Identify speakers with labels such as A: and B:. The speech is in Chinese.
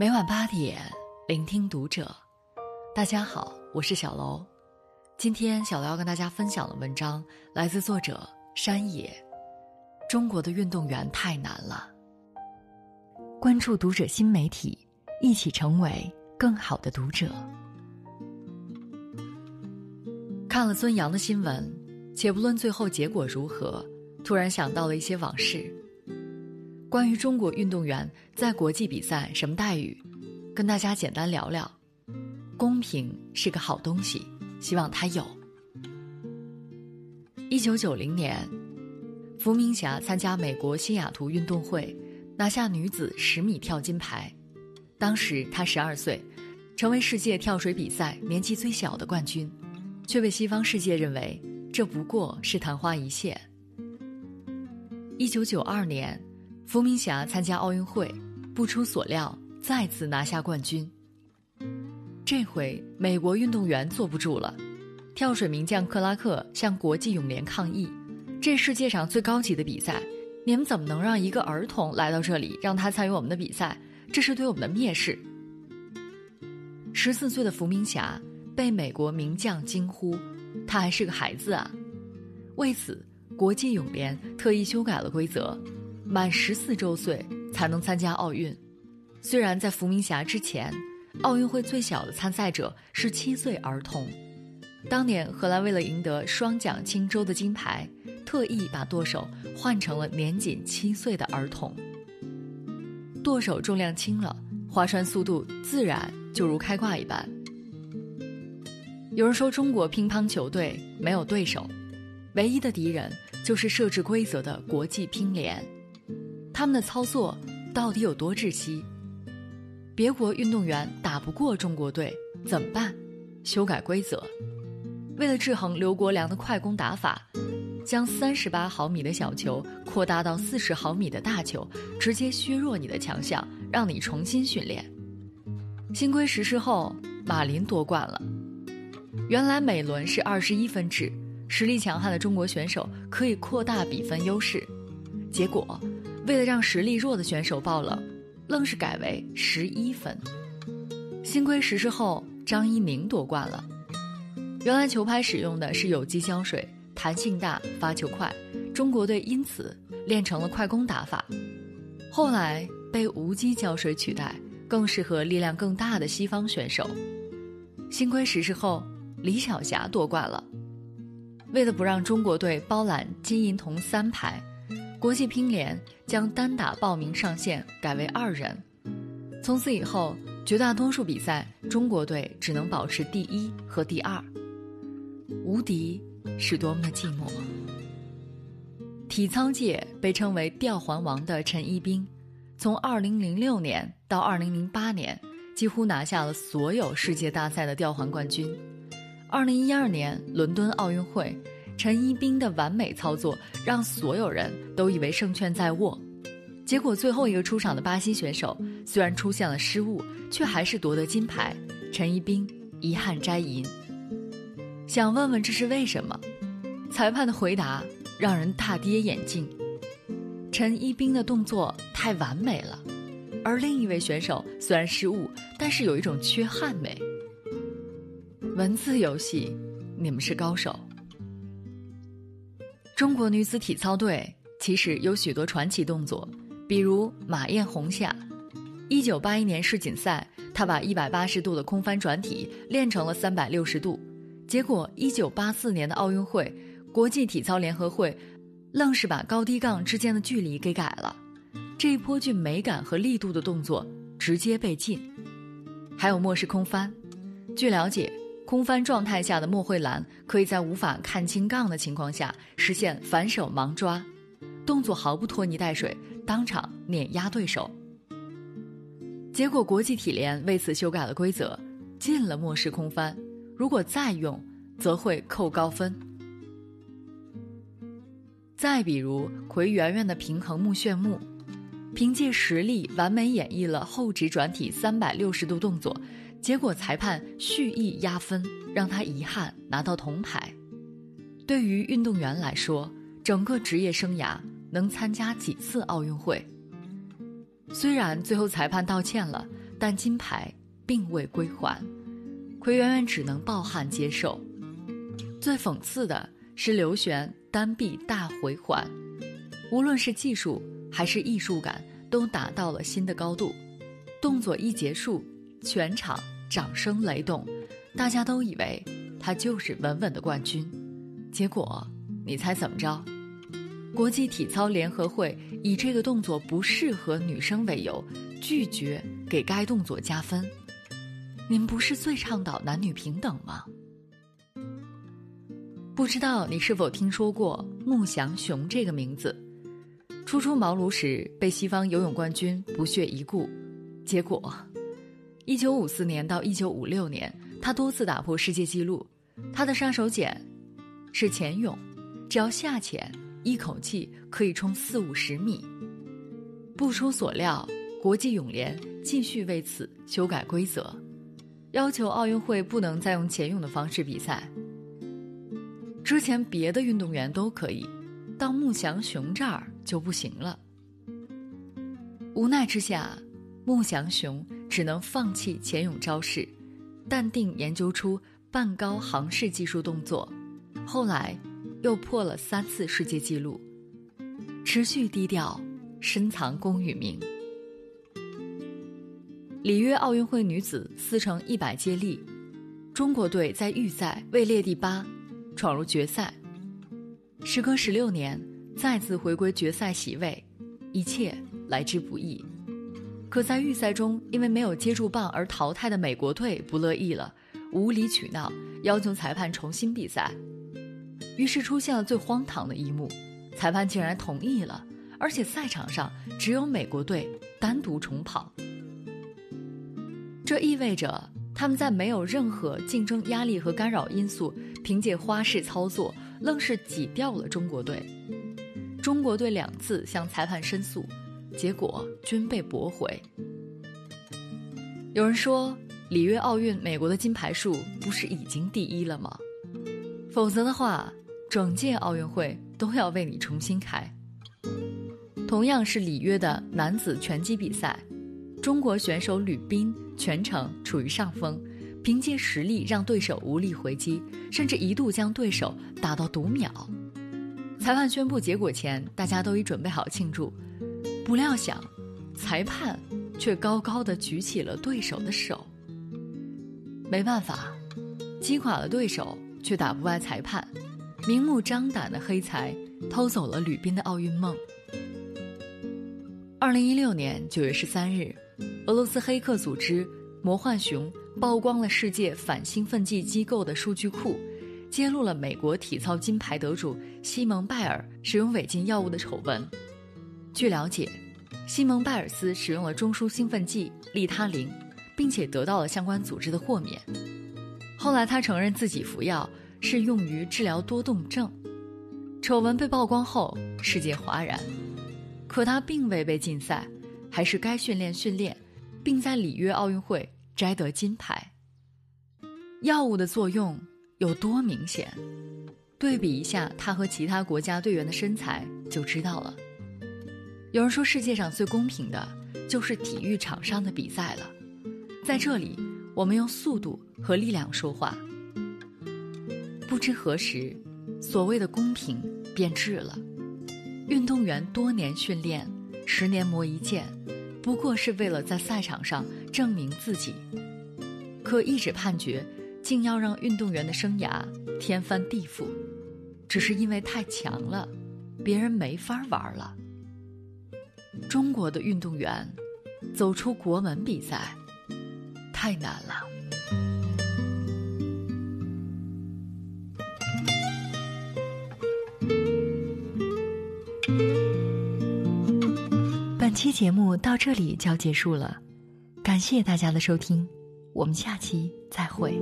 A: 每晚八点，聆听读者。大家好，我是小楼。今天小楼要跟大家分享的文章来自作者山野。中国的运动员太难了。关注读者新媒体，一起成为更好的读者。看了孙杨的新闻，且不论最后结果如何，突然想到了一些往事。关于中国运动员在国际比赛什么待遇，跟大家简单聊聊。公平是个好东西，希望他有。一九九零年，伏明霞参加美国西雅图运动会，拿下女子十米跳金牌。当时她十二岁，成为世界跳水比赛年纪最小的冠军，却被西方世界认为这不过是昙花一现。一九九二年。伏明霞参加奥运会，不出所料再次拿下冠军。这回美国运动员坐不住了，跳水名将克拉克向国际泳联抗议：“这世界上最高级的比赛，你们怎么能让一个儿童来到这里，让他参与我们的比赛？这是对我们的蔑视。”十四岁的伏明霞被美国名将惊呼：“他还是个孩子啊！”为此，国际泳联特意修改了规则。满十四周岁才能参加奥运。虽然在伏明霞之前，奥运会最小的参赛者是七岁儿童。当年荷兰为了赢得双桨轻舟的金牌，特意把舵手换成了年仅七岁的儿童。舵手重量轻了，划船速度自然就如开挂一般。有人说中国乒乓球队没有对手，唯一的敌人就是设置规则的国际乒联。他们的操作到底有多窒息？别国运动员打不过中国队怎么办？修改规则。为了制衡刘国梁的快攻打法，将三十八毫米的小球扩大到四十毫米的大球，直接削弱你的强项，让你重新训练。新规实施后，马林夺冠了。原来每轮是二十一分制，实力强悍的中国选手可以扩大比分优势，结果。为了让实力弱的选手爆冷，愣是改为十一分。新规实施后，张一鸣夺冠了。原来球拍使用的是有机胶水，弹性大，发球快，中国队因此练成了快攻打法。后来被无机胶水取代，更适合力量更大的西方选手。新规实施后，李晓霞夺冠了。为了不让中国队包揽金银铜三牌。国际乒联将单打报名上限改为二人，从此以后，绝大多数比赛中国队只能保持第一和第二。无敌是多么的寂寞。体操界被称为“吊环王”的陈一冰，从2006年到2008年，几乎拿下了所有世界大赛的吊环冠军。2012年伦敦奥运会。陈一冰的完美操作让所有人都以为胜券在握，结果最后一个出场的巴西选手虽然出现了失误，却还是夺得金牌。陈一冰遗憾摘银。想问问这是为什么？裁判的回答让人大跌眼镜。陈一冰的动作太完美了，而另一位选手虽然失误，但是有一种缺憾美。文字游戏，你们是高手。中国女子体操队其实有许多传奇动作，比如马艳红下。一九八一年世锦赛，她把一百八十度的空翻转体练成了三百六十度，结果一九八四年的奥运会，国际体操联合会愣是把高低杠之间的距离给改了，这一颇具美感和力度的动作直接被禁。还有莫式空翻，据了解。空翻状态下的莫慧兰可以在无法看清杠的情况下实现反手盲抓，动作毫不拖泥带水，当场碾压对手。结果国际体联为此修改了规则，禁了莫式空翻，如果再用，则会扣高分。再比如奎圆圆的平衡木炫目，凭借实力完美演绎了后直转体三百六十度动作。结果裁判蓄意压分，让他遗憾拿到铜牌。对于运动员来说，整个职业生涯能参加几次奥运会？虽然最后裁判道歉了，但金牌并未归还，奎远远只能抱憾接受。最讽刺的是刘璇单臂大回环，无论是技术还是艺术感都达到了新的高度。动作一结束，全场掌声雷动，大家都以为他就是稳稳的冠军。结果，你猜怎么着？国际体操联合会以这个动作不适合女生为由，拒绝给该动作加分。你们不是最倡导男女平等吗？不知道你是否听说过穆祥雄这个名字？初出茅庐时被西方游泳冠军不屑一顾，结果，一九五四年到一九五六年，他多次打破世界纪录。他的杀手锏是潜泳，只要下潜。一口气可以冲四五十米。不出所料，国际泳联继续为此修改规则，要求奥运会不能再用潜泳的方式比赛。之前别的运动员都可以，到穆祥雄这儿就不行了。无奈之下，穆祥雄只能放弃潜泳招式，淡定研究出半高航式技术动作。后来。又破了三次世界纪录，持续低调，深藏功与名。里约奥运会女子四乘一百接力，中国队在预赛位列第八，闯入决赛。时隔十六年，再次回归决赛席位，一切来之不易。可在预赛中，因为没有接住棒而淘汰的美国队不乐意了，无理取闹，要求裁判重新比赛。于是出现了最荒唐的一幕，裁判竟然同意了，而且赛场上只有美国队单独重跑。这意味着他们在没有任何竞争压力和干扰因素，凭借花式操作，愣是挤掉了中国队。中国队两次向裁判申诉，结果均被驳回。有人说，里约奥运美国的金牌数不是已经第一了吗？否则的话。整届奥运会都要为你重新开。同样是里约的男子拳击比赛，中国选手吕斌全程处于上风，凭借实力让对手无力回击，甚至一度将对手打到读秒。裁判宣布结果前，大家都已准备好庆祝，不料想，裁判却高高的举起了对手的手。没办法，击垮了对手，却打不败裁判。明目张胆的黑财偷走了吕斌的奥运梦。二零一六年九月十三日，俄罗斯黑客组织“魔幻熊”曝光了世界反兴奋剂机构的数据库，揭露了美国体操金牌得主西蒙拜尔使用违禁药物的丑闻。据了解，西蒙拜尔斯使用了中枢兴奋剂利他林，并且得到了相关组织的豁免。后来他承认自己服药。是用于治疗多动症。丑闻被曝光后，世界哗然。可他并未被禁赛，还是该训练训练，并在里约奥运会摘得金牌。药物的作用有多明显？对比一下他和其他国家队员的身材就知道了。有人说，世界上最公平的就是体育场上的比赛了。在这里，我们用速度和力量说话。不知何时，所谓的公平变质了。运动员多年训练，十年磨一剑，不过是为了在赛场上证明自己。可一纸判决，竟要让运动员的生涯天翻地覆，只是因为太强了，别人没法玩了。中国的运动员走出国门比赛，太难了。本期节目到这里就要结束了，感谢大家的收听，我们下期再会。